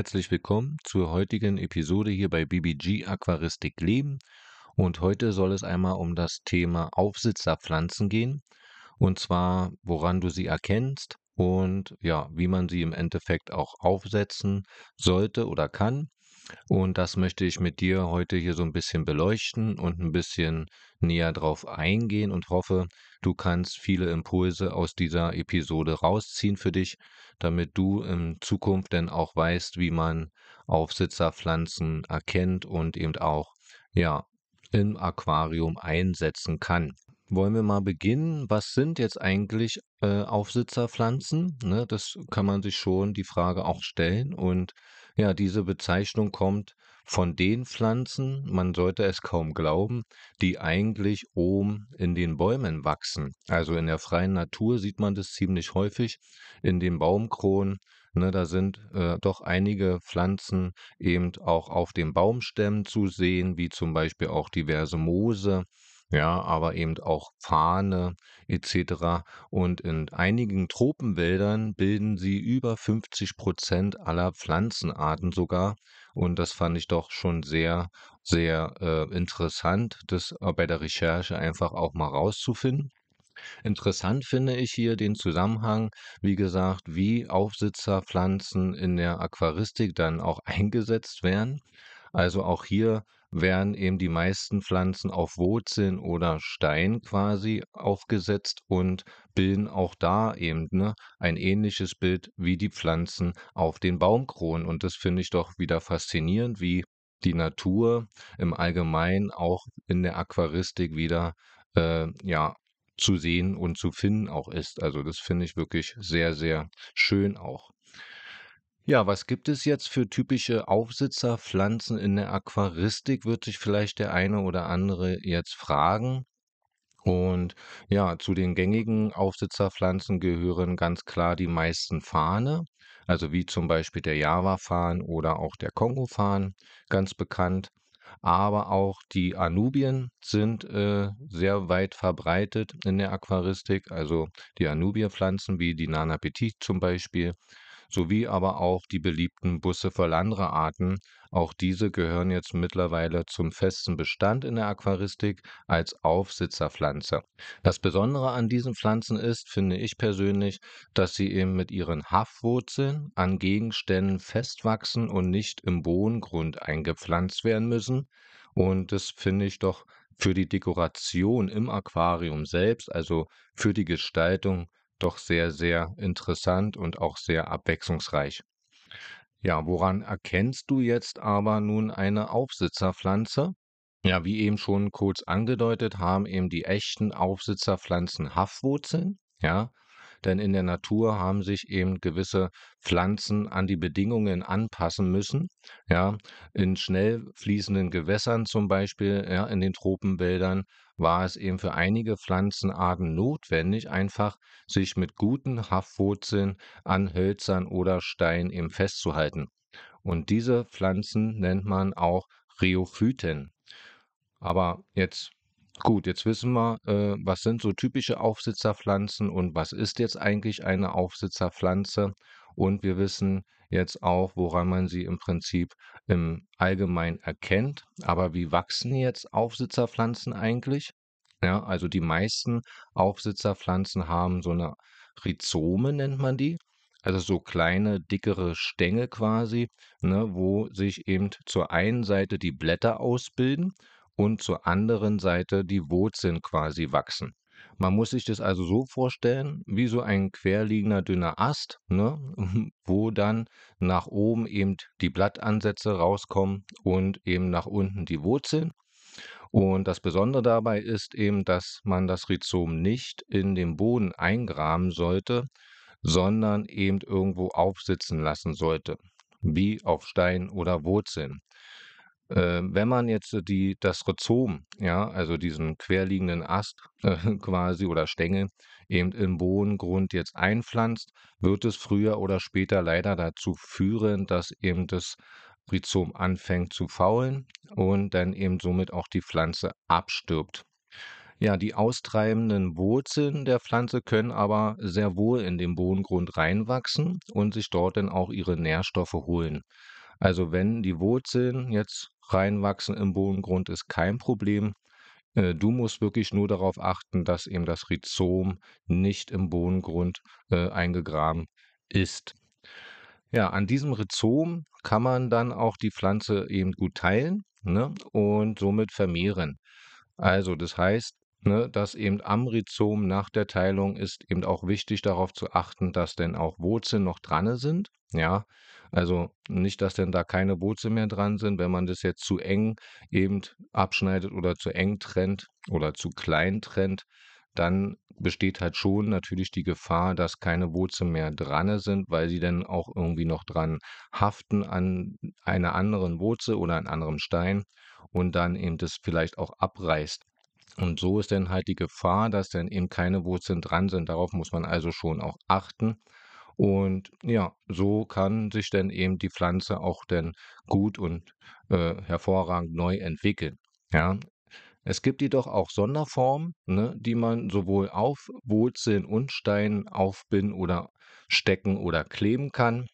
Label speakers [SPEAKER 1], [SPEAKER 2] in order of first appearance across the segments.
[SPEAKER 1] herzlich willkommen zur heutigen Episode hier bei BBG Aquaristik Leben. Und heute soll es einmal um das Thema Aufsitzerpflanzen gehen. Und zwar, woran du sie erkennst und ja, wie man sie im Endeffekt auch aufsetzen sollte oder kann. Und das möchte ich mit dir heute hier so ein bisschen beleuchten und ein bisschen näher drauf eingehen und hoffe, du kannst viele Impulse aus dieser Episode rausziehen für dich, damit du in Zukunft dann auch weißt, wie man Aufsitzerpflanzen erkennt und eben auch, ja, im Aquarium einsetzen kann. Wollen wir mal beginnen? Was sind jetzt eigentlich äh, Aufsitzerpflanzen? Ne, das kann man sich schon die Frage auch stellen. Und ja, diese Bezeichnung kommt von den Pflanzen, man sollte es kaum glauben, die eigentlich oben in den Bäumen wachsen. Also in der freien Natur sieht man das ziemlich häufig in den Baumkronen. Ne, da sind äh, doch einige Pflanzen eben auch auf den Baumstämmen zu sehen, wie zum Beispiel auch diverse Moose ja, aber eben auch Fahne etc. Und in einigen Tropenwäldern bilden sie über 50 Prozent aller Pflanzenarten sogar. Und das fand ich doch schon sehr, sehr äh, interessant, das äh, bei der Recherche einfach auch mal rauszufinden. Interessant finde ich hier den Zusammenhang, wie gesagt, wie Aufsitzerpflanzen in der Aquaristik dann auch eingesetzt werden. Also auch hier werden eben die meisten Pflanzen auf Wurzeln oder Stein quasi aufgesetzt und bilden auch da eben ne, ein ähnliches Bild wie die Pflanzen auf den Baumkronen. Und das finde ich doch wieder faszinierend, wie die Natur im Allgemeinen auch in der Aquaristik wieder äh, ja zu sehen und zu finden auch ist. Also das finde ich wirklich sehr, sehr schön auch. Ja, was gibt es jetzt für typische Aufsitzerpflanzen in der Aquaristik, wird sich vielleicht der eine oder andere jetzt fragen. Und ja, zu den gängigen Aufsitzerpflanzen gehören ganz klar die meisten Fahne, also wie zum Beispiel der Java-Farn oder auch der Kongo-Farn, ganz bekannt. Aber auch die Anubien sind äh, sehr weit verbreitet in der Aquaristik, also die Anubierpflanzen wie die Nana Petit zum Beispiel sowie aber auch die beliebten Busse für andere Arten. Auch diese gehören jetzt mittlerweile zum festen Bestand in der Aquaristik als Aufsitzerpflanze. Das Besondere an diesen Pflanzen ist, finde ich persönlich, dass sie eben mit ihren Haftwurzeln an Gegenständen festwachsen und nicht im Bodengrund eingepflanzt werden müssen. Und das finde ich doch für die Dekoration im Aquarium selbst, also für die Gestaltung, doch sehr, sehr interessant und auch sehr abwechslungsreich. Ja, woran erkennst du jetzt aber nun eine Aufsitzerpflanze? Ja, wie eben schon kurz angedeutet, haben eben die echten Aufsitzerpflanzen Haftwurzeln. Ja, denn in der Natur haben sich eben gewisse Pflanzen an die Bedingungen anpassen müssen. Ja, in schnell fließenden Gewässern zum Beispiel, ja, in den Tropenwäldern war es eben für einige Pflanzenarten notwendig, einfach sich mit guten Haftwurzeln an Hölzern oder Steinen eben festzuhalten. Und diese Pflanzen nennt man auch Rheophyten. Aber jetzt Gut, jetzt wissen wir, äh, was sind so typische Aufsitzerpflanzen und was ist jetzt eigentlich eine Aufsitzerpflanze. Und wir wissen jetzt auch, woran man sie im Prinzip im Allgemeinen erkennt. Aber wie wachsen jetzt Aufsitzerpflanzen eigentlich? Ja, also die meisten Aufsitzerpflanzen haben so eine Rhizome, nennt man die. Also so kleine, dickere Stängel quasi, ne, wo sich eben zur einen Seite die Blätter ausbilden und zur anderen Seite die Wurzeln quasi wachsen. Man muss sich das also so vorstellen, wie so ein querliegender dünner Ast, ne, wo dann nach oben eben die Blattansätze rauskommen und eben nach unten die Wurzeln. Und das Besondere dabei ist eben, dass man das Rhizom nicht in den Boden eingraben sollte, sondern eben irgendwo aufsitzen lassen sollte, wie auf Stein oder Wurzeln. Äh, wenn man jetzt die, das Rhizom, ja, also diesen querliegenden Ast äh, quasi oder Stängel, eben im Bodengrund jetzt einpflanzt, wird es früher oder später leider dazu führen, dass eben das Rhizom anfängt zu faulen und dann eben somit auch die Pflanze abstirbt. Ja, die austreibenden Wurzeln der Pflanze können aber sehr wohl in den Bodengrund reinwachsen und sich dort dann auch ihre Nährstoffe holen. Also wenn die Wurzeln jetzt reinwachsen im Bodengrund, ist kein Problem. Äh, du musst wirklich nur darauf achten, dass eben das Rhizom nicht im Bodengrund äh, eingegraben ist. Ja, an diesem Rhizom kann man dann auch die Pflanze eben gut teilen ne, und somit vermehren. Also das heißt, ne, dass eben am Rhizom nach der Teilung ist eben auch wichtig darauf zu achten, dass denn auch Wurzeln noch dran sind. Ja, also nicht, dass denn da keine Wurzeln mehr dran sind. Wenn man das jetzt zu eng eben abschneidet oder zu eng trennt oder zu klein trennt, dann besteht halt schon natürlich die Gefahr, dass keine Wurzeln mehr dran sind, weil sie dann auch irgendwie noch dran haften an einer anderen Wurzel oder einem anderen Stein und dann eben das vielleicht auch abreißt. Und so ist dann halt die Gefahr, dass dann eben keine Wurzeln dran sind. Darauf muss man also schon auch achten. Und ja, so kann sich dann eben die Pflanze auch dann gut und äh, hervorragend neu entwickeln. Ja, es gibt jedoch auch Sonderformen, ne, die man sowohl auf Wurzeln und Steinen aufbinden oder stecken oder kleben kann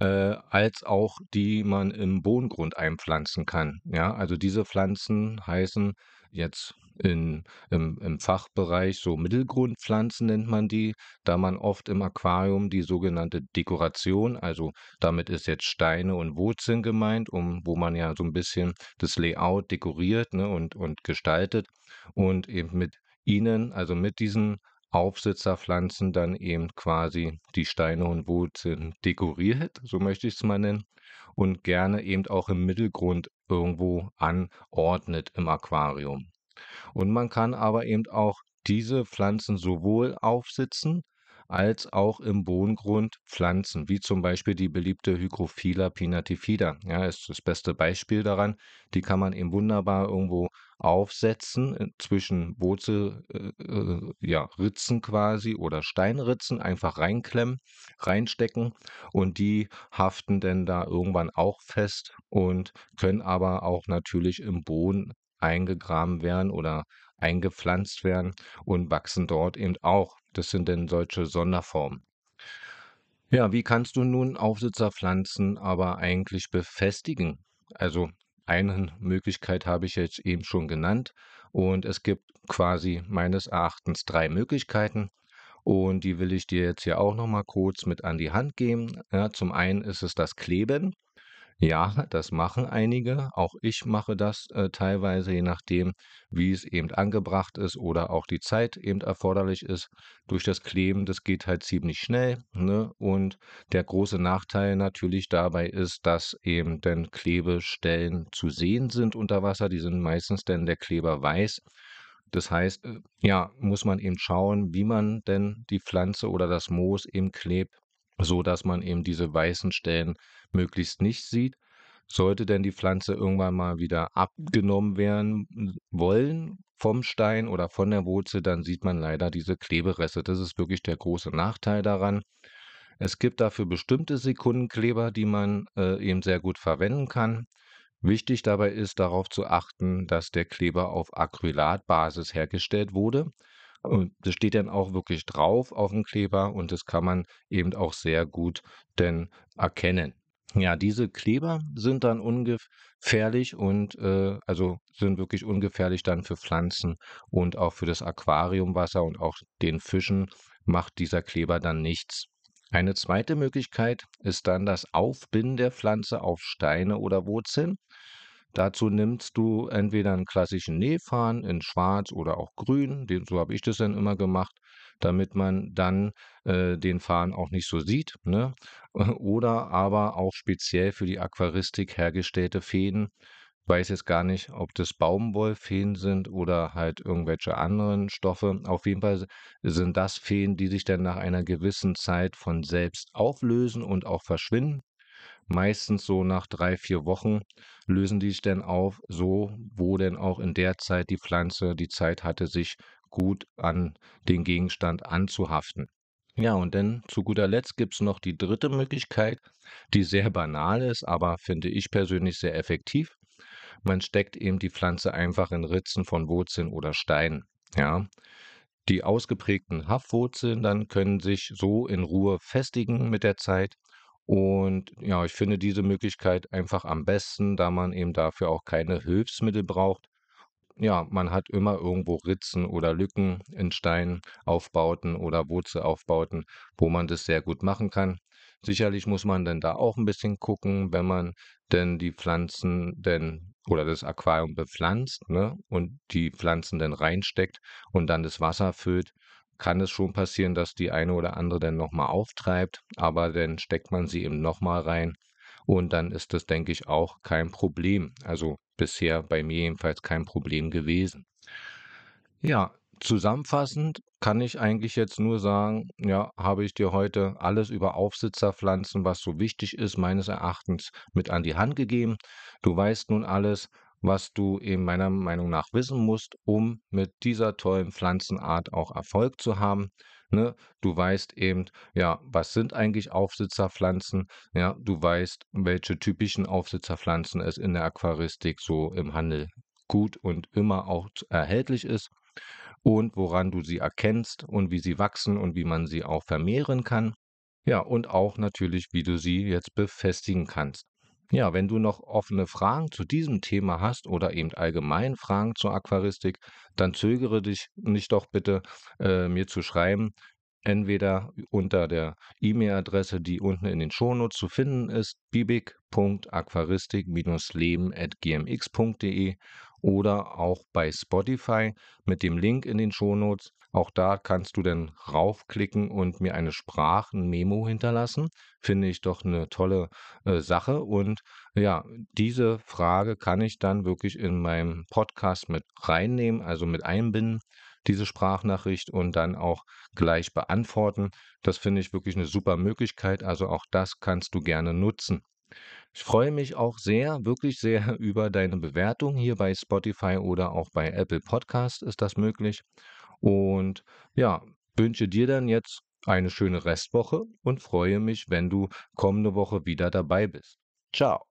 [SPEAKER 1] äh, als auch die man im Bodengrund einpflanzen kann. Ja, also diese Pflanzen heißen jetzt in, im, im Fachbereich so Mittelgrundpflanzen nennt man die, da man oft im Aquarium die sogenannte Dekoration, also damit ist jetzt Steine und Wurzeln gemeint, um wo man ja so ein bisschen das Layout dekoriert ne, und, und gestaltet und eben mit ihnen, also mit diesen Aufsitzerpflanzen dann eben quasi die Steine und Wurzeln dekoriert, so möchte ich es mal nennen, und gerne eben auch im Mittelgrund irgendwo anordnet im Aquarium. Und man kann aber eben auch diese Pflanzen sowohl aufsitzen als auch im Bodengrund Pflanzen, wie zum Beispiel die beliebte Hygrophila pinnatifida. Ja, ist das beste Beispiel daran. Die kann man eben wunderbar irgendwo aufsetzen äh, zwischen Wurzelritzen äh, äh, ja, quasi oder Steinritzen, einfach reinklemmen, reinstecken und die haften dann da irgendwann auch fest und können aber auch natürlich im Boden eingegraben werden oder eingepflanzt werden und wachsen dort eben auch. Das sind denn solche Sonderformen. Ja, wie kannst du nun Aufsitzerpflanzen aber eigentlich befestigen? Also eine Möglichkeit habe ich jetzt eben schon genannt und es gibt quasi meines Erachtens drei Möglichkeiten und die will ich dir jetzt hier auch noch mal kurz mit an die Hand geben. Ja, zum einen ist es das Kleben. Ja, das machen einige. Auch ich mache das äh, teilweise, je nachdem, wie es eben angebracht ist oder auch die Zeit eben erforderlich ist. Durch das Kleben, das geht halt ziemlich schnell. Ne? Und der große Nachteil natürlich dabei ist, dass eben dann Klebestellen zu sehen sind unter Wasser. Die sind meistens dann der Kleber weiß. Das heißt, äh, ja, muss man eben schauen, wie man denn die Pflanze oder das Moos eben klebt so dass man eben diese weißen Stellen möglichst nicht sieht. Sollte denn die Pflanze irgendwann mal wieder abgenommen werden wollen vom Stein oder von der Wurzel, dann sieht man leider diese Klebereste. Das ist wirklich der große Nachteil daran. Es gibt dafür bestimmte Sekundenkleber, die man äh, eben sehr gut verwenden kann. Wichtig dabei ist darauf zu achten, dass der Kleber auf Acrylatbasis hergestellt wurde. Und das steht dann auch wirklich drauf auf dem Kleber und das kann man eben auch sehr gut denn erkennen. Ja, diese Kleber sind dann ungefährlich und äh, also sind wirklich ungefährlich dann für Pflanzen und auch für das Aquariumwasser und auch den Fischen macht dieser Kleber dann nichts. Eine zweite Möglichkeit ist dann das Aufbinden der Pflanze auf Steine oder Wurzeln. Dazu nimmst du entweder einen klassischen Nähfaden in schwarz oder auch grün, den, so habe ich das dann immer gemacht, damit man dann äh, den Faden auch nicht so sieht. Ne? Oder aber auch speziell für die Aquaristik hergestellte Fäden. Ich weiß jetzt gar nicht, ob das Baumwollfäden sind oder halt irgendwelche anderen Stoffe. Auf jeden Fall sind das Fäden, die sich dann nach einer gewissen Zeit von selbst auflösen und auch verschwinden. Meistens so nach drei, vier Wochen lösen die sich dann auf, so wo denn auch in der Zeit die Pflanze die Zeit hatte, sich gut an den Gegenstand anzuhaften. Ja, und dann zu guter Letzt gibt es noch die dritte Möglichkeit, die sehr banal ist, aber finde ich persönlich sehr effektiv. man steckt eben die Pflanze einfach in Ritzen von Wurzeln oder Steinen. Ja. Die ausgeprägten Haftwurzeln dann können sich so in Ruhe festigen mit der Zeit. Und ja, ich finde diese Möglichkeit einfach am besten, da man eben dafür auch keine Hilfsmittel braucht ja, man hat immer irgendwo Ritzen oder Lücken in Steinaufbauten oder Wurzelaufbauten, wo man das sehr gut machen kann. Sicherlich muss man denn da auch ein bisschen gucken, wenn man denn die Pflanzen denn oder das Aquarium bepflanzt, ne, und die Pflanzen dann reinsteckt und dann das Wasser füllt, kann es schon passieren, dass die eine oder andere dann noch mal auftreibt, aber dann steckt man sie eben noch mal rein und dann ist das, denke ich, auch kein Problem. Also bisher bei mir jedenfalls kein Problem gewesen. Ja, zusammenfassend kann ich eigentlich jetzt nur sagen, ja, habe ich dir heute alles über Aufsitzerpflanzen, was so wichtig ist, meines Erachtens mit an die Hand gegeben. Du weißt nun alles, was du eben meiner Meinung nach wissen musst, um mit dieser tollen Pflanzenart auch Erfolg zu haben. Ne? Du weißt eben, ja, was sind eigentlich Aufsitzerpflanzen? Ja, du weißt, welche typischen Aufsitzerpflanzen es in der Aquaristik so im Handel gut und immer auch erhältlich ist und woran du sie erkennst und wie sie wachsen und wie man sie auch vermehren kann. Ja, und auch natürlich, wie du sie jetzt befestigen kannst. Ja, wenn du noch offene Fragen zu diesem Thema hast oder eben allgemein Fragen zur Aquaristik, dann zögere dich nicht doch bitte, äh, mir zu schreiben. Entweder unter der E-Mail-Adresse, die unten in den Shownotes zu finden ist, bibig.aquaristik-leben.gmx.de oder auch bei Spotify mit dem Link in den Shownotes. Auch da kannst du dann raufklicken und mir eine Sprachenmemo hinterlassen. Finde ich doch eine tolle äh, Sache. Und ja, diese Frage kann ich dann wirklich in meinem Podcast mit reinnehmen, also mit einbinden, diese Sprachnachricht und dann auch gleich beantworten. Das finde ich wirklich eine super Möglichkeit. Also auch das kannst du gerne nutzen. Ich freue mich auch sehr, wirklich sehr über deine Bewertung hier bei Spotify oder auch bei Apple Podcast ist das möglich. Und ja, wünsche dir dann jetzt eine schöne Restwoche und freue mich, wenn du kommende Woche wieder dabei bist. Ciao.